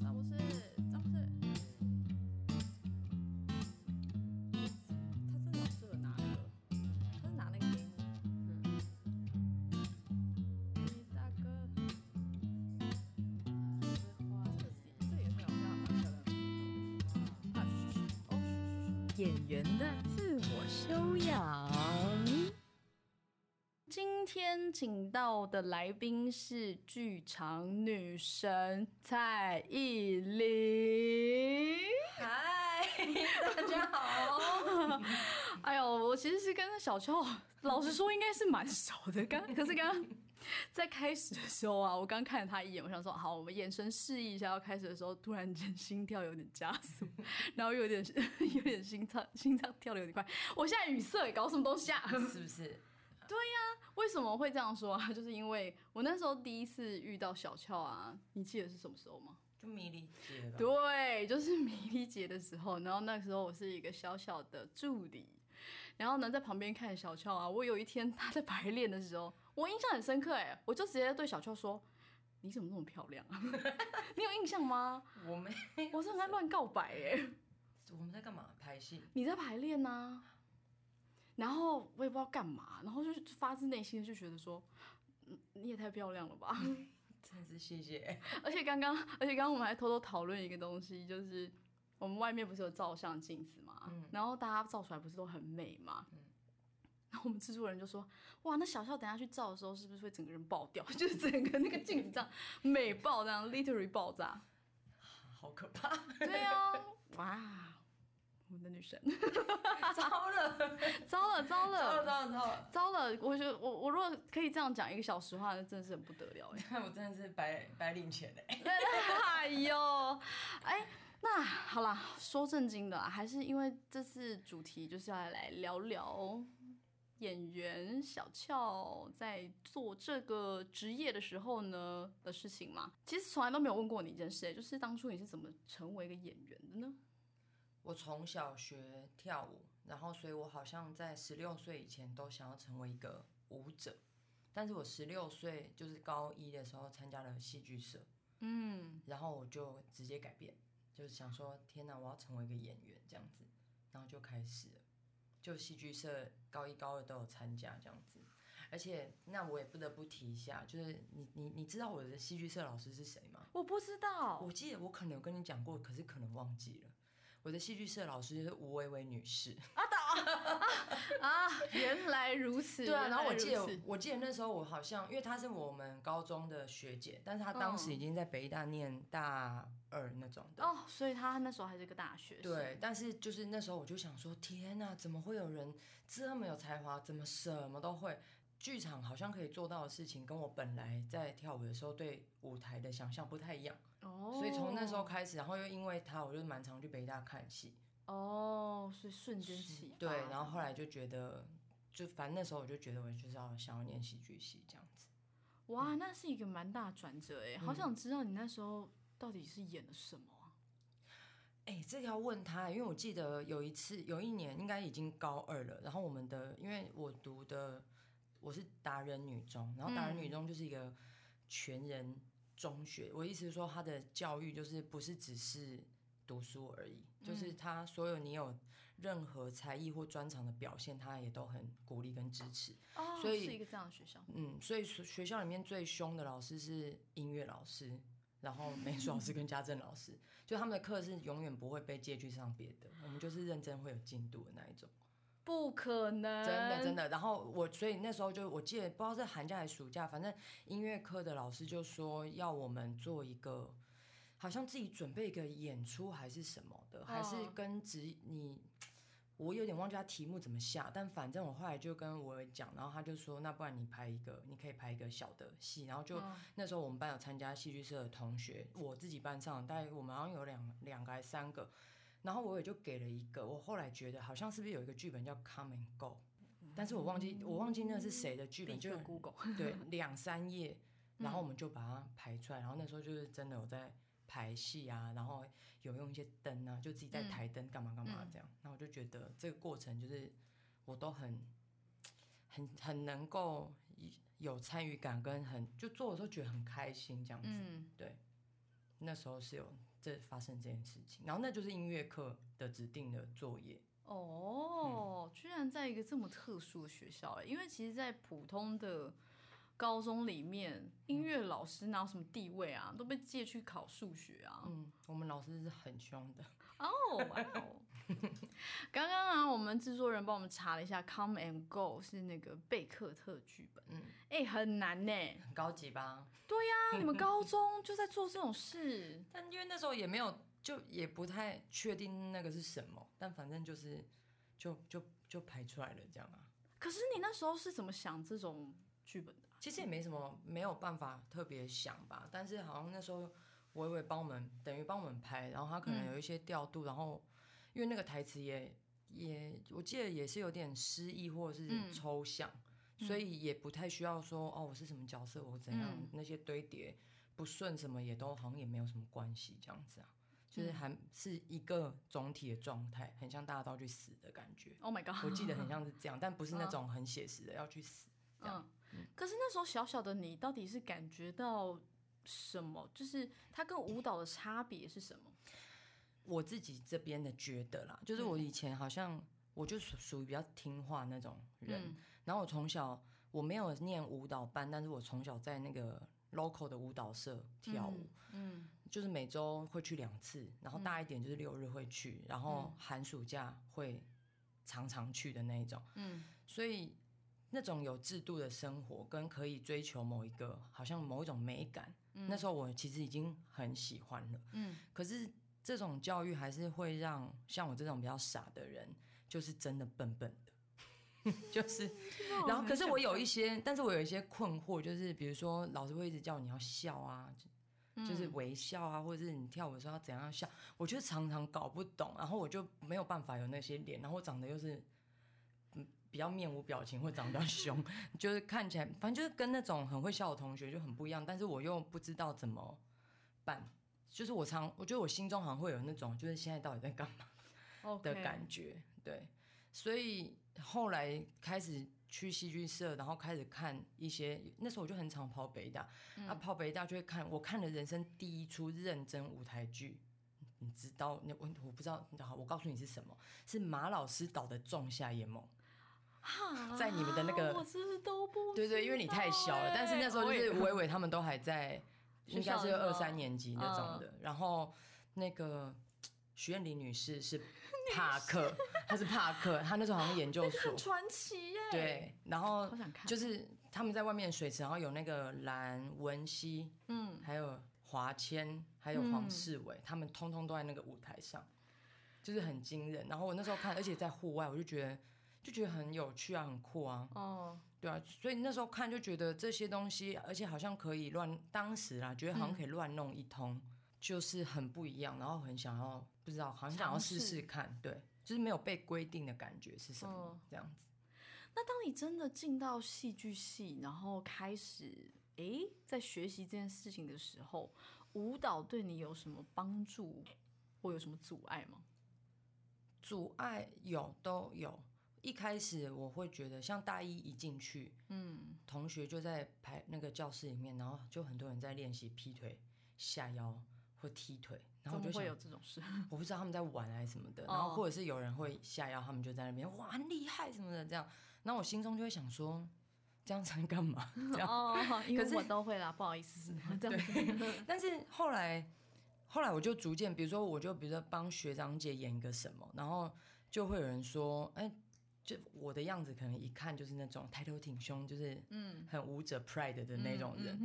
张博士，张博士，他真的适合拿那个，他是拿那个给你。你大哥，这个是这也很好看，蛮漂亮的。啊，嘘嘘哦，演员的自我修养。请到的来宾是剧场女神蔡依林。嗨，大家好。哎呦，我其实是跟小俏，老实说应该是蛮熟的。刚可是刚刚在开始的时候啊，我刚看了他一眼，我想说好，我们眼神示意一下。要开始的时候，突然间心跳有点加速，然后有点有点心脏心脏跳的有点快。我现在语塞，搞什么东西啊？是不是？对呀、为什么会这样说啊？就是因为我那时候第一次遇到小俏啊，你记得是什么时候吗？就迷离节吧。对，就是迷离节的时候，然后那时候我是一个小小的助理，然后呢在旁边看小俏啊。我有一天她在排练的时候，我印象很深刻哎，我就直接对小俏说：“你怎么那么漂亮啊？你有印象吗？我没，我是很在乱告白哎，我们在干嘛？拍戏。你在排练呐、然后我也不知道干嘛，然后就发自内心的就觉得说，嗯，你也太漂亮了吧。真的是谢谢。而且刚刚，而且刚刚我们还偷偷讨论一个东西，就是我们外面不是有照相镜子嘛，然后大家照出来不是都很美嘛，然后我们制作人就说，哇，那小笑等下去照的时候是不是会整个人爆掉？就是整个那个镜子这样美爆，这样 literally 爆炸。好可怕！对啊，哇，我们的女神，糟了，糟了糟糟了，糟了，糟了！糟了！我觉得我我如果可以这样讲一个小时话，那真的是很不得了哎。看 我真的是白白领钱哎。哎呦，哎，那好啦，说正经的啦，还是因为这次主题就是要来聊聊演员小俏在做这个职业的时候呢的事情嘛。其实从来都没有问过你一件事、就是当初你是怎么成为一个演员的呢？我从小学跳舞，然后所以我好像在十六岁以前都想要成为一个舞者，但是我十六岁就是高一的时候参加了戏剧社，嗯，然后我就直接改变，就是想说天哪，我要成为一个演员这样子，然后就开始了，就戏剧社高一高二都有参加这样子，而且那我也不得不提一下，就是你你你知道我的戏剧社老师是谁吗？我不知道，我记得我可能有跟你讲过，可是可能忘记了。我的戏剧社老师就是吴薇薇女士，啊，原来如此。对啊，然后我记得，我记得那时候我好像，因为她是我们高中的学姐，但是她当时已经在北医大念大二那种的。哦，所以她那时候还是个大学生。对，但是就是那时候我就想说，天呐，怎么会有人这么有才华，怎么什么都会？剧场好像可以做到的事情，跟我本来在跳舞的时候对舞台的想象不太一样。哦，所以从那时候开始，然后又因为他，我就蛮常去北大看戏。哦，所以瞬间起。对，然后后来就觉得，就反正那时候我就觉得我就是要想要念戏剧系这样子。哇，那是一个蛮大的转折哎，好想知道你那时候到底是演了什么啊？哎、这个要问他，因为我记得有一次，有一年应该已经高二了，然后我们的，因为我读的我是达人女中，然后达人女中就是一个全人中学，我意思是说，他的教育就是不是只是读书而已，就是他所有你有任何才艺或专长的表现，他也都很鼓励跟支持。哦，所以是一个这样的学校。嗯，所以学学校里面最凶的老师是音乐老师，然后美术老师跟家政老师，就他们的课是永远不会被借去上别的，我们就是认真会有进度的那一种，不可能，真的真的。然后我所以那时候就我记得不知道是寒假还是暑假，反正音乐课的老师就说要我们做一个。好像自己准备一个演出还是什么的，还是跟职你，我有点忘记他题目怎么下，但反正我后来就跟我讲，然后他就说，那不然你拍一个，你可以拍一个小的戏，然后就、那时候我们班有参加戏剧社的同学，我自己班上大概我们好像有两两个还三个，然后我也就给了一个，我后来觉得好像是不是有一个剧本叫《Come and Go》，但是我忘记我忘记那是谁的剧本，就立刻 Google。对 两三页，然后我们就把它排出来，然后那时候就是真的有在排戏啊，然后有用一些灯啊，就自己在台灯干嘛干嘛这样，然后我就觉得这个过程就是我都很很很能够有参与感，跟很就做的时候觉得很开心这样子，嗯，对。那时候是有这发生这件事情，然后那就是音乐课的指定的作业。哦，居然在一个这么特殊的学校哎，因为其实，在普通的高中里面，音乐老师哪有什么地位啊，都被借去考数学啊。嗯，我们老师是很凶的。哦，刚刚啊，我们制作人帮我们查了一下，《Come and Go》是那个贝克特剧本。嗯，哎，很难呢，很高级吧？对呀，你们高中就在做这种事，但因为那时候也没有。就也不太确定那个是什么，但反正就是，就就就排出来了这样啊。可是你那时候是怎么想这种剧本的？其实也没什么，没有办法特别想吧。但是好像那时候伟伟帮我们，等于帮我们拍，然后他可能有一些调度，然后因为那个台词也也，我记得也是有点诗意或者是抽象，所以也不太需要说哦我是什么角色，我怎样那些堆叠不顺什么也都好像也没有什么关系这样子啊。就是还是一个总体的状态，很像大家都要去死的感觉。Oh my god！我记得很像是这样，但不是那种很写实的要去死。嗯，可是那时候小小的你到底是感觉到什么？就是它跟舞蹈的差别是什么？我自己这边的觉得啦，就是我以前好像我就属属于比较听话那种人，然后我从小我没有念舞蹈班，但是我从小在那个 local 的舞蹈社跳舞。嗯。就是每周会去两次，然后大一点就是六日会去，然后寒暑假会常常去的那一种。嗯，所以那种有制度的生活跟可以追求某一个好像某一种美感，那时候我其实已经很喜欢了。嗯，可是这种教育还是会让像我这种比较傻的人，就是真的笨笨的，就是，然后可是我有一些，但是我有一些困惑，就是比如说老师会一直叫你要笑啊。就是微笑啊，或者是你跳舞的时候要怎样笑，我就常常搞不懂，然后我就没有办法有那些脸，然后我长得又是嗯比较面无表情，或长得比较凶，就是看起来反正就是跟那种很会笑的同学就很不一样，但是我又不知道怎么办，就是我常我觉得我心中好像会有那种就是现在到底在干嘛的感觉，对，所以后来开始。去戏剧社，然后开始看一些。那时候我就很常跑北大，啊，跑北大就会看。我看了人生第一出认真舞台剧，你知道？那我我不知道。好，我告诉你是什么？是马老师导的《仲夏夜梦》。在你们的那个，我是不是都不？对对，因为你太小了。但是那时候就是伟伟他们都还在，应该是二三年级那种的。然后那个徐艳玲女士是。帕克，她是帕克，她那时候好像研究所，很 传奇耶。对，然后就是他们在外面水池，然后有那个蓝文熙，嗯，还有华谦，还有黄世伟，他们通通都在那个舞台上，就是很惊人。然后我那时候看，而且在户外，我就觉得就觉得很有趣啊，很酷啊。哦，对啊，所以那时候看就觉得这些东西，而且好像可以乱，当时啦，觉得好像可以乱弄一通。就是很不一样，然后很想要，不知道，好像想要试试看，对，就是没有被规定的感觉是什么这样子。那当你真的进到戏剧系，然后开始诶在学习这件事情的时候，舞蹈对你有什么帮助，或有什么阻碍吗？阻碍有都有。一开始我会觉得，像大一一进去，嗯，同学就在排那个教室里面，然后就很多人在练习劈腿、下腰。或踢腿，然后我就想有这种事，我不知道他们在玩还是什么的，然后或者是有人会下腰，他们就在那边哇很厉害什么的这样，然后我心中就会想说，这样在干嘛？这样哦，因为我都会啦，不好意思。对，但是后来后来我就逐渐，比如说我就比如说帮学长姐演一个什么，然后就会有人说，哎，就我的样子可能一看就是那种抬头挺胸，就是嗯很舞者 pride 的那种人。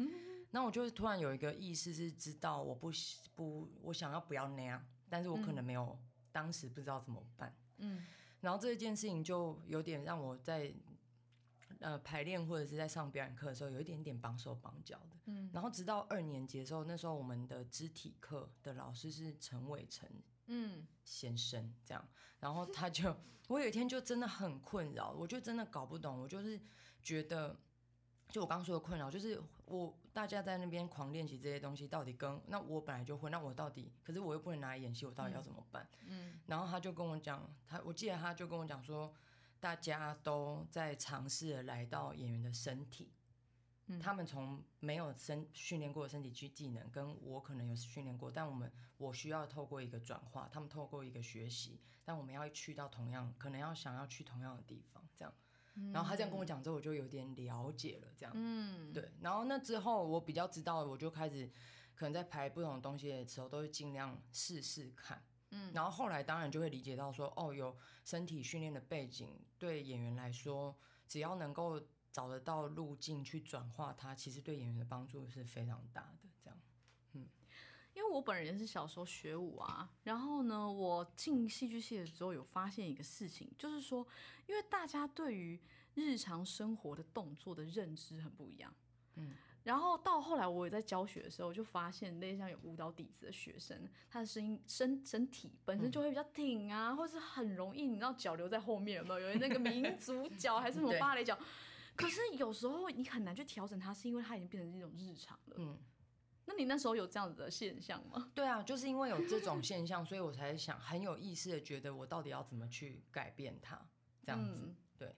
那我就突然有一个意识是知道我不不我想要不要那样，但是我可能没有当时不知道怎么办。嗯，然后这件事情就有点让我在呃排练或者是在上表演课的时候有一点点绑手绑脚的。嗯，然后直到二年级的时候，那时候我们的肢体课的老师是陈伟成嗯先生这样，然后他就 我有一天就真的很困扰，我就真的搞不懂，我就是觉得。就我刚刚说的困扰，就是我大家在那边狂练习这些东西，到底跟那我本来就会，那我到底，可是我又不能拿来演戏，我到底要怎么办？嗯，然后他就跟我讲，他我记得他就跟我讲说，大家都在尝试来到演员的身体，他们从没有身训练过的身体技技能，跟我可能有训练过，但我们我需要透过一个转化，他们透过一个学习，但我们要去到同样，可能要想要去同样的地方，这样。然后他这样跟我讲之后，我就有点了解了，这样。嗯，对。然后那之后我比较知道，我就开始可能在排不同的东西的时候，都会尽量试试看。嗯。然后后来当然就会理解到说，哦，有身体训练的背景，对演员来说，只要能够。找得到路径去转化它，其实对演员的帮助是非常大的。这样，嗯，因为我本人是小时候学舞啊，然后呢，我进戏剧系的时候有发现一个事情，就是说，因为大家对于日常生活的动作的认知很不一样，嗯，然后到后来我也在教学的时候，就发现那些像有舞蹈底子的学生，他的声音身身体本身就会比较挺啊，或是很容易，你知道脚留在后面有没有？有那个民族脚还是什么 芭蕾脚？可是有时候你很难去调整它，是因为它已经变成一种日常了。嗯，那你那时候有这样子的现象吗？对啊，就是因为有这种现象，所以我才想很有意识的觉得我到底要怎么去改变它，这样子。对，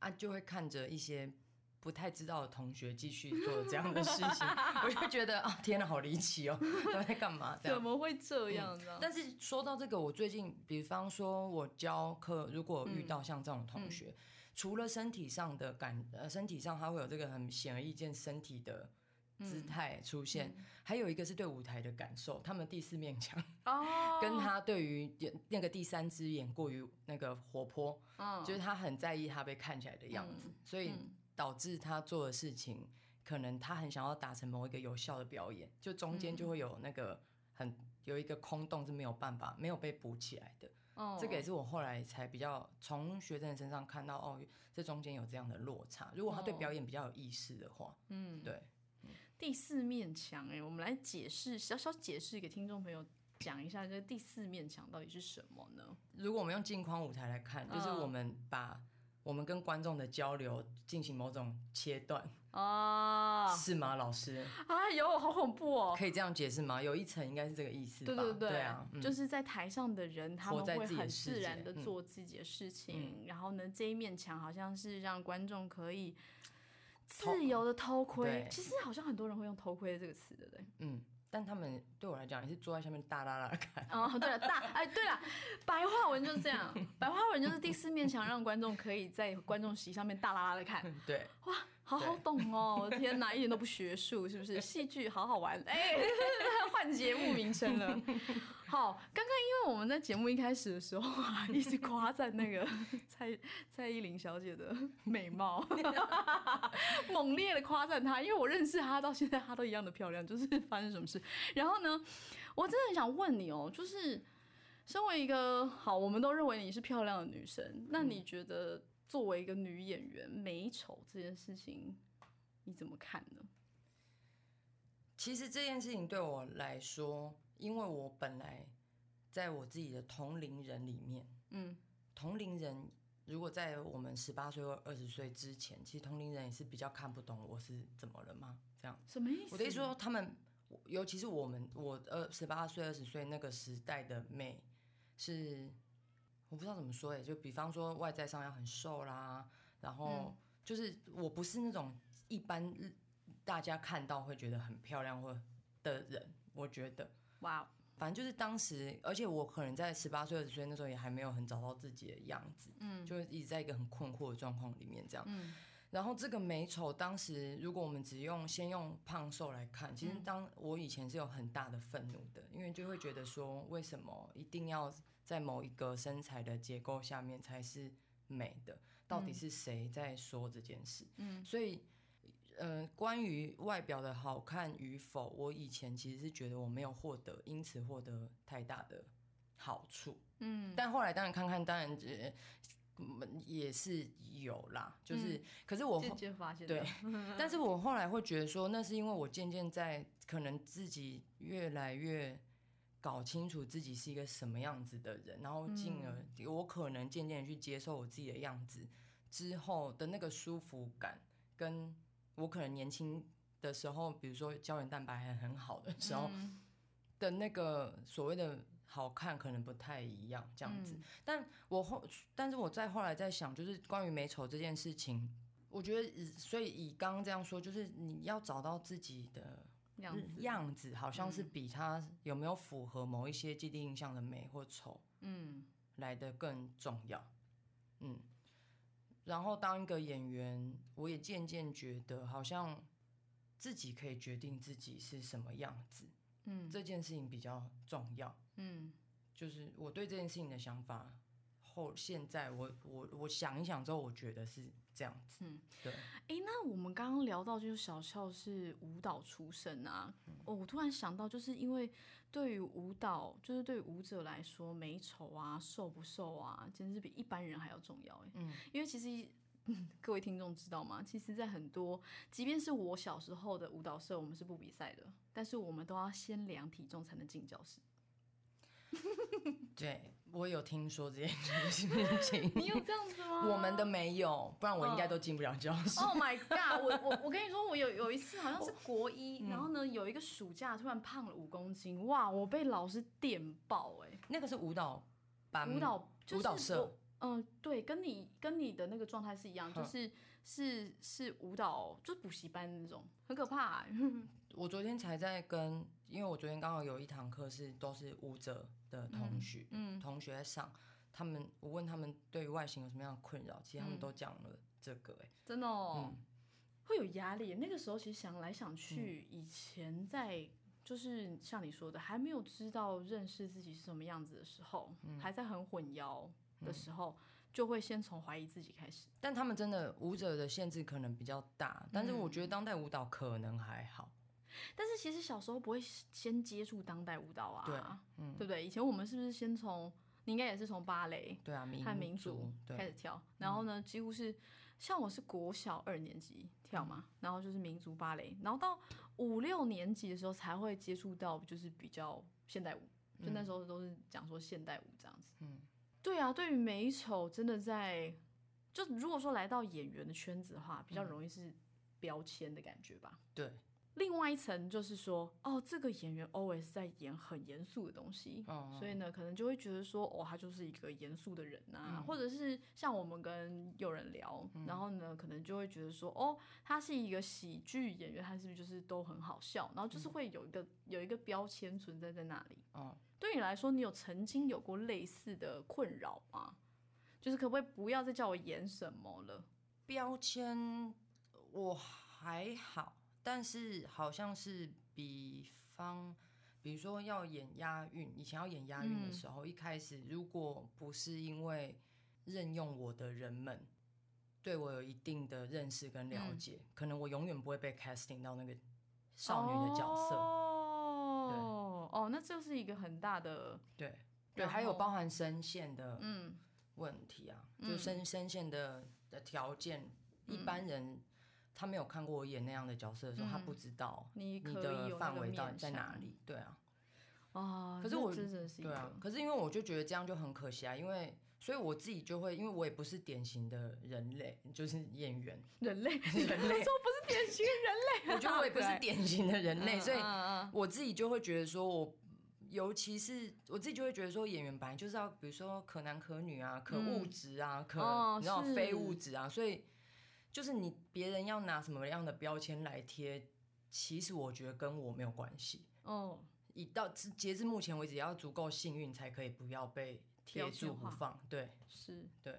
啊，就会看着一些不太知道的同学继续做这样的事情，我就觉得啊，天哪，好离奇哦，都 在干嘛？怎么会这样呢？但是说到这个，我最近，比方说我教课，如果遇到像这种同学。除了身体上的感，呃，身体上他会有这个很显而易见身体的姿态出现，还有一个是对舞台的感受，他们第四面墙，哦，跟他对于那个第三只眼过于那个活泼，嗯，就是他很在意他被看起来的样子，所以导致他做的事情，可能他很想要达成某一个有效的表演，就中间就会有那个很有一个空洞是没有办法没有被补起来的。这个也是我后来才比较从学生身上看到哦，这中间有这样的落差。如果他对表演比较有意识的话，嗯，对。第四面墙，哎，我们来解释，小小解释给听众朋友讲一下，这第四面墙到底是什么呢？如果我们用镜框舞台来看，就是我们把。我们跟观众的交流进行某种切断啊，是吗，老师？哎呦，好恐怖哦！可以这样解释吗？有一层应该是这个意思吧？对对对，对啊，就是在台上的人，他们会很自然的做自己的事情，然后呢，这一面墙好像是让观众可以自由的偷窥。其实好像很多人会用“偷窥”这个词，对不对？嗯。但他们对我来讲也是坐在下面大大的看。哦，对了，大哎，对了，白话文就是这样，白话文就是第四面墙，让观众可以在观众席上面大拉拉的看。对，哇。好好懂哦！我的天哪，一点都不学术，是不是？戏剧好好玩，哎，换节目名称了。好，刚刚因为我们在节目一开始的时候啊，一直夸赞那个 蔡蔡依林小姐的美貌，猛烈的夸赞她，因为我认识她到现在，她都一样的漂亮。就是发生什么事？然后呢，我真的很想问你哦，就是身为一个好，我们都认为你是漂亮的女生，那你觉得？作为一个女演员，美丑这件事情你怎么看呢？其实这件事情对我来说，因为我本来在我自己的同龄人里面，嗯，同龄人如果在我们十八岁或二十岁之前，其实同龄人也是比较看不懂我是怎么了吗？这样什么意思？我的意思说，他们尤其是我们，我二十八岁、二十岁那个时代的美是。我不知道怎么说哎，就比方说外在上要很瘦啦，然后就是我不是那种一般大家看到会觉得很漂亮或的人，我觉得哇，反正就是当时，而且我可能在十八岁、二十岁那时候也还没有很找到自己的样子，嗯，就一直在一个很困惑的状况里面这样，嗯，然后这个美丑，当时如果我们只用先用胖瘦来看，其实当我以前是有很大的愤怒的，因为就会觉得说为什么一定要。在某一个身材的结构下面才是美的，到底是谁在说这件事？嗯，所以，呃，关于外表的好看与否，我以前其实是觉得我没有获得，因此获得太大的好处。嗯，但后来当然看看，当然也也是有啦，就是，可是我渐渐发现，对，但是我后来会觉得说，那是因为我渐渐在可能自己越来越。搞清楚自己是一个什么样子的人，然后进而我可能渐渐去接受我自己的样子之后的那个舒服感，跟我可能年轻的时候，比如说胶原蛋白还很好的时候的那个所谓的好看，可能不太一样这样子。但我后，但是我在后来在想，就是关于美丑这件事情。我觉得以，所以以刚刚这样说，就是你要找到自己的样子，样子，好像是嗯比他有没有符合某一些既定印象的美或丑嗯来的更重要。嗯，然后当一个演员，我也渐渐觉得好像自己可以决定自己是什么样子，嗯这件事情比较重要。嗯就是我对这件事情的想法，后现在我我我想一想之后，我觉得是这样子。嗯，对，诶，那我们刚刚聊到就是小俏是舞蹈出身啊，嗯哦，我突然想到，就是因为对于舞蹈，就是对于舞者来说，美丑啊、瘦不瘦啊，简直比一般人还要重要诶。嗯，因为其实。嗯，各位听众知道吗？其实，在很多，即便是我小时候的舞蹈社，我们是不比赛的，但是我们都要先量体重才能进教室。对我有听说这件事情。你有这样子吗？我们的没有，不然我应该嗯都进不了教室。Oh my god！我我我跟你说，我有有一次好像是国一，嗯然后呢有一个暑假突然胖了五公斤，哇！我被老师电爆哎、那个是舞蹈班，舞蹈就是舞蹈社我，嗯、对，跟你跟你的那个状态是一样，就是是是舞蹈，就是补习班那种，很可怕、欸。我昨天才在跟，因为我昨天刚好有一堂课是都是舞者的同学，嗯同学在上，他们我问他们对于外形有什么样的困扰，其实他们嗯都讲了这个、欸，真的哦，嗯会有压力。那个时候其实想来想去，以前在就是像你说的，还没有知道认识自己是什么样子的时候，嗯还在很混淆的时候，就会先从怀疑自己开始。但他们真的舞者的限制可能比较大，但是我觉得当代舞蹈可能还好，但是其实小时候不会先接触当代舞蹈啊，对嗯对不对？以前我们是不是先从你应该也是从芭蕾对啊，民和民族开始跳，然后呢，几乎是像我是国小二年级跳嘛，然后就是民族芭蕾，然后到五六年级的时候才会接触到就是比较现代舞，就那时候都是讲说现代舞这样子。嗯，对啊，对于美丑真的在，就如果说来到演员的圈子的话，比较容易是标签的感觉吧。对，另外一层就是说，哦，这个演员 always 在演很严肃的东西，嗯所以呢，可能就会觉得说，哦，他就是一个严肃的人呐、嗯或者是像我们跟有人聊，然后呢，可能就会觉得说，哦，他是一个喜剧演员，他是不是就是都很好笑？然后就是会有一个有一个标签存在在那里。嗯，对你来说，你有曾经有过类似的困扰吗？就是可不可以不要再叫我演什么了？标签我还好，但是好像是比方，比如说要演押韵，以前要演押韵的嗯。时候，一开始如果不是因为任用我的人们对我有一定的认识跟了嗯。解，可能我永远不会被 casting 到那个少女的角色。哦哦，那就是一个很大的，对对，还有包含声线的嗯。问题啊，嗯。就声声线的的条件，一般人他没有看过我演那样的角色的时候，他嗯不知道你你的范围到底在哪里。对啊，啊？可是我那真的是对啊，可是因为我就觉得这样就很可惜啊，因为所以我自己就会，因为我也不是典型的人类，就是演员，人类，人类。说不是典型人类，我觉得我也不是典型的人类，所以我自己就会觉得说我。尤其是我自己就会觉得说，演员本来就是要，比如说可男可女啊，可物质啊，可哦你知道非物质啊，所以就是你别人要拿什么样的标签来贴，其实我觉得跟我没有关系。哦，以到至截至目前为止，要足够幸运才可以不要被贴住不放。对是。对，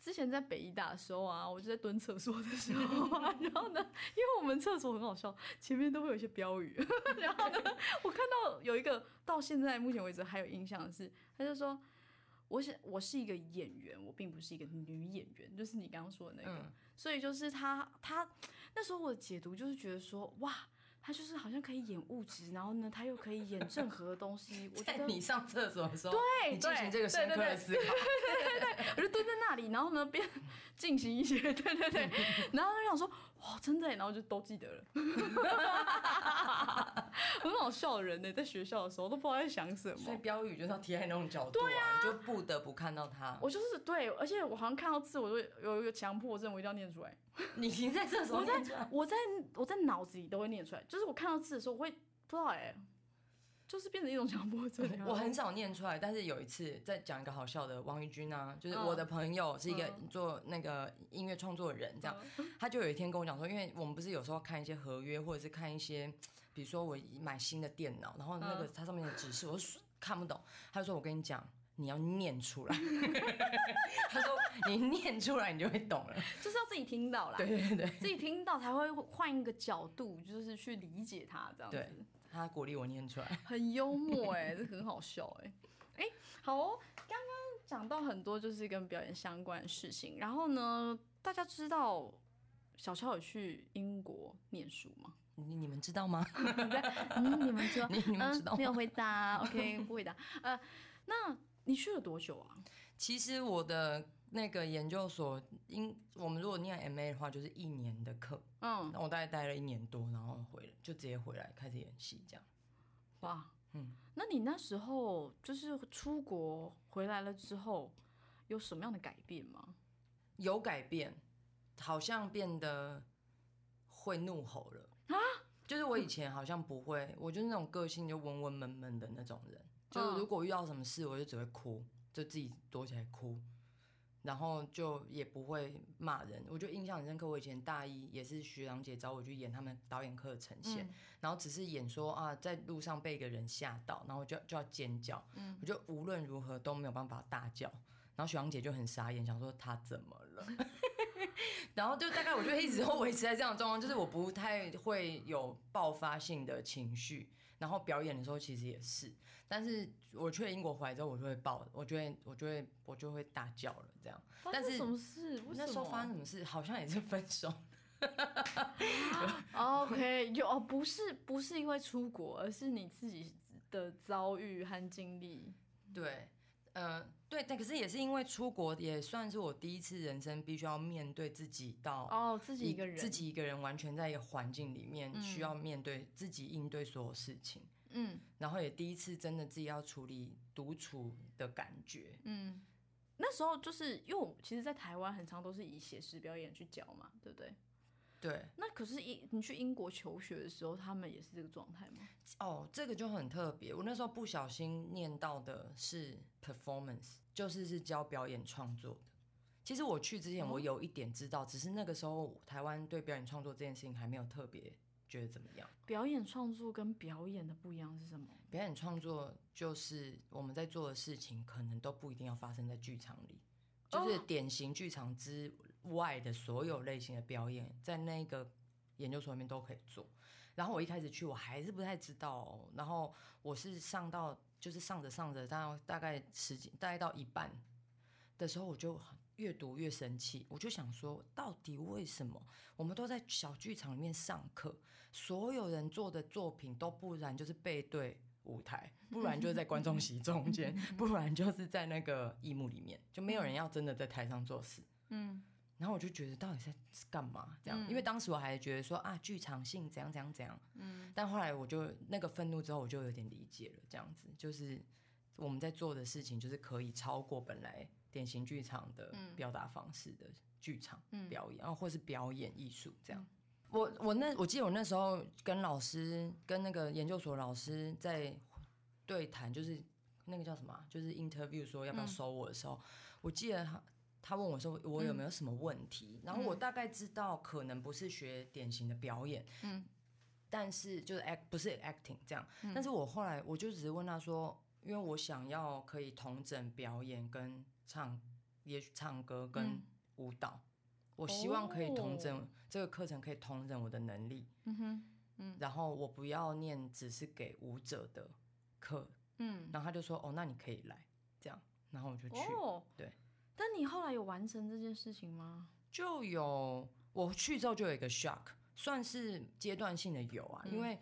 之前在北医大的时候啊，我就在蹲厕所的时候啊，然后呢，因为我们厕所很好笑，前面都会有一些标语，然后呢，我看到有一个到现在目前为止还有印象的是，他就说。我是我是一个演员，我并不是一个女演员，就是你刚刚说的那个，嗯。所以就是他他那时候我的解读就是觉得说，哇，他就是好像可以演物质，然后呢，他又可以演任何的东西，我觉在得你上厕所的时候，对你进行对这个深刻对对对的思考。我就蹲在那里，然后呢边 进行一些，对对对，然后就想说，哇，真的耶，然后就都记得了，很好笑的人呢，在学校的时候都不知道在想什么所以么。标语就是要贴在那种角度啊，你就不得不看到他。我就是对，而且我好像看到字，我就有一个强迫症，我一定要念出来。你已经在厕所我在念出来我在我在脑子里都会念出来，就是我看到字的时候，我会不知道哎、就是变成一种强迫症啊。我很少念出来，但是有一次在讲一个好笑的，王玉君啊，就是我的朋友是一个嗯做那个音乐创作的人，这样，他就有一天跟我讲说，因为我们不是有时候看一些合约，或者是看一些，比如说我买新的电脑，然后那个嗯它上面的指示我是看不懂，他就说我跟你讲。你要念出来，他说你念出来你就会懂了。就是要自己听到啦，对对对，自己听到才会换一个角度，就是去理解它这样对子。他鼓励我念出来。很幽默哎、这很好笑哎、哎、好哦，刚刚讲到很多就是跟表演相关的事情，然后呢，大家知道小乔有去英国念书吗？你 你们知道吗？嗯，你们知道？你你们知道嗯？没有？回答，OK，不回答。呃，那你去了多久啊？其实我的那个研究所，因我们如果念 MA 的话，就是一年的课。嗯，那我大概待了一年多，然后回来就直接回来开始演戏，这样。哇，嗯，那你那时候就是出国回来了之后，有什么样的改变吗？有改变，好像变得会怒吼了啊！就是我以前好像不会，我就是那种个性就温温闷闷的那种人。就嗯如果遇到什么事，我就只会哭，就自己躲起来哭，然后就也不会骂人。我就印象很深刻，我以前大一也是徐良姐找我去演他们导演课的呈现，嗯然后只是演说啊，在路上被一个人吓到，然后就就要尖叫，嗯我就无论如何都没有办法大叫，然后徐良姐就很傻眼，想说他怎么了？然后就大概我就一直都维持在这样的状况，就是我不太会有爆发性的情绪，然后表演的时候其实也是，但是我去了英国回来之后，我就会爆，我就会我就会我就会大叫了这样。但是什么事？那时候发生什么事？好像也是分手。OK，有哦，不是不是因为出国，而是你自己的遭遇和经历。对，呃，对，但可是也是因为出国，也算是我第一次人生必须要面对自己到哦，自己一个人，自己一个人完全在一个环境里面，嗯需要面对自己应对所有事情，嗯然后也第一次真的自己要处理独处的感觉。嗯，那时候就是因为我其实，在台湾很常都是以写实表演去教嘛，对不对？对，那可是英你去英国求学的时候，他们也是这个状态吗？哦，这个就很特别。我那时候不小心念到的是 performance，就是是教表演创作的。其实我去之前，哦我有一点知道，只是那个时候台湾对表演创作这件事情还没有特别觉得怎么样。表演创作跟表演的不一样是什么？表演创作就是我们在做的事情，可能都不一定要发生在剧场里，就是典型剧场之外的所有类型的表演，在那个研究所里面都可以做。然后我一开始去，我还是不太知道、哦，然后我是上到就是上着上着，大大概十几，大概到一半的时候，我就越读越生气，我就想说，到底为什么我们都在小剧场里面上课，所有人做的作品都不然就是背对舞台，不然就是在观众席中间，不然就是在那个荧幕里面，就没有人要真的在台上做事。嗯然后我就觉得到底在干嘛这样？嗯因为当时我还觉得说啊，剧场性怎样怎样怎样，嗯但后来我就那个愤怒之后，我就有点理解了，这样子就是我们在做的事情，就是可以超过本来典型剧场的嗯表达方式的剧场嗯表演，然后或是表演艺术这样。我我那我记得我那时候跟老师跟那个研究所老师在对谈，就是那个叫什么啊，就是 interview 说要不要嗯收我的时候，我记得他他问我说我有没有什么问题，然后我大概知道可能不是学典型的表演，嗯。但是就是 act 不是 acting 这样，但是我后来我就只是问他说，因为我想要可以同整表演跟唱，也许唱歌跟嗯。舞蹈，我希望可以同整、哦。这个课程可以同整我的能力，嗯哼然后我不要念只是给舞者的课，嗯。然后他就说哦，那你可以来。这样，然后我就去。哦，对。但你后来有完成这件事情吗？就有我去之后就有一个 shock，算是阶段性的有啊，因为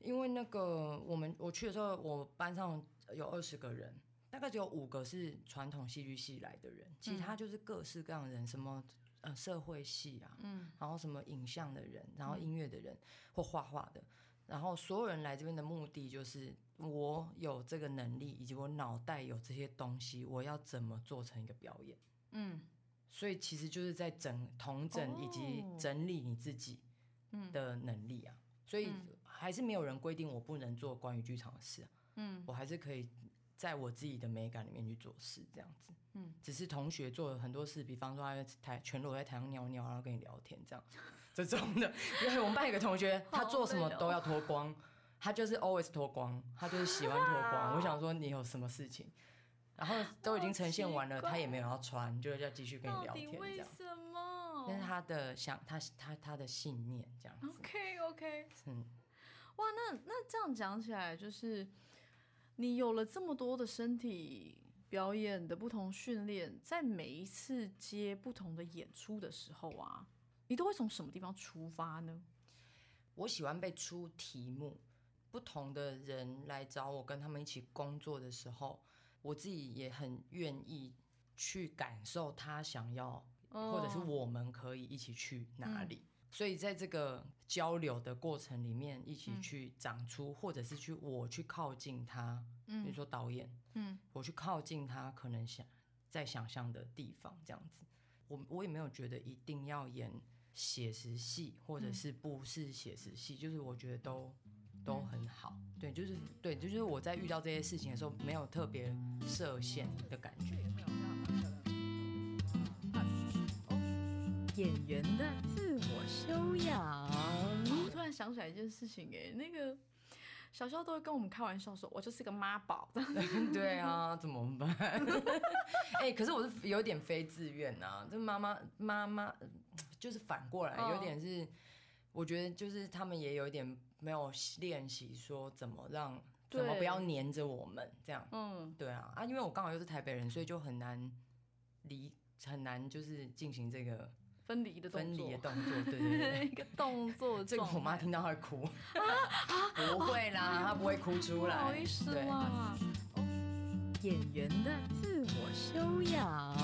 因为那个我们我去的时候，我班上有二十个人，大概只有五个是传统戏剧系来的人，其他就是各式各样的人，什么呃社会系啊，嗯。然后什么影像的人，然后音乐的人、或画画的，然后所有人来这边的目的就是我有这个能力，以及我脑袋有这些东西，我要怎么做成一个表演。嗯所以其实就是在整同整以及哦整理你自己的能力啊。所以还是没有人规定我不能做关于剧场的事啊，嗯我还是可以在我自己的美感里面去做事，这样子。嗯，只是同学做了很多事，比方说他在台全裸在台上尿尿，然后跟你聊天这样，这种的。因为我们班有个同学，他做什么都要脱光，他就是 always 脱光，他就是喜欢脱光。我想说你有什么事情？然后都已经呈现完了，他也没有要穿，就是要继续跟你聊天为。什么？那是他的想，他他他的信念这样子。OK OK，嗯，哇，那那这样讲起来，就是你有了这么多的身体表演的不同训练，在每一次接不同的演出的时候啊，你都会从什么地方出发呢？我喜欢被出题目，不同的人来找我跟他们一起工作的时候，我自己也很愿意去感受他想要，或者是哦我们可以一起去哪嗯里。所以在这个交流的过程里面，一起嗯去长出，或者是去我去靠近他，比如嗯说导演，嗯我去靠近他可能想在想象的地方，这样子。我我也没有觉得一定要演写实戏，或者嗯是不是写实戏，就是我觉得都都嗯很好。对，就是对，就是我在遇到这些事情的时候，没有特别设限的感觉。演员的自我修养。我突然想起来一件事情、哎，那个小时候都会跟我们开玩笑说，我就是个妈宝。对啊，怎么办？哎、可是我是有点非自愿啊，这妈妈妈妈就是反过来，哦有点是，我觉得就是他们也有一点没有练习说怎么让怎么不要黏着我们这样。嗯，对啊，啊，因为我刚好又是台北人，所以就很难离很难就是进行这个分离的动分作，离的动作。对对对。一个动作 这个我妈听到会哭，不会啦，她不会哭出来不。好意思对啦。演员的自我修养。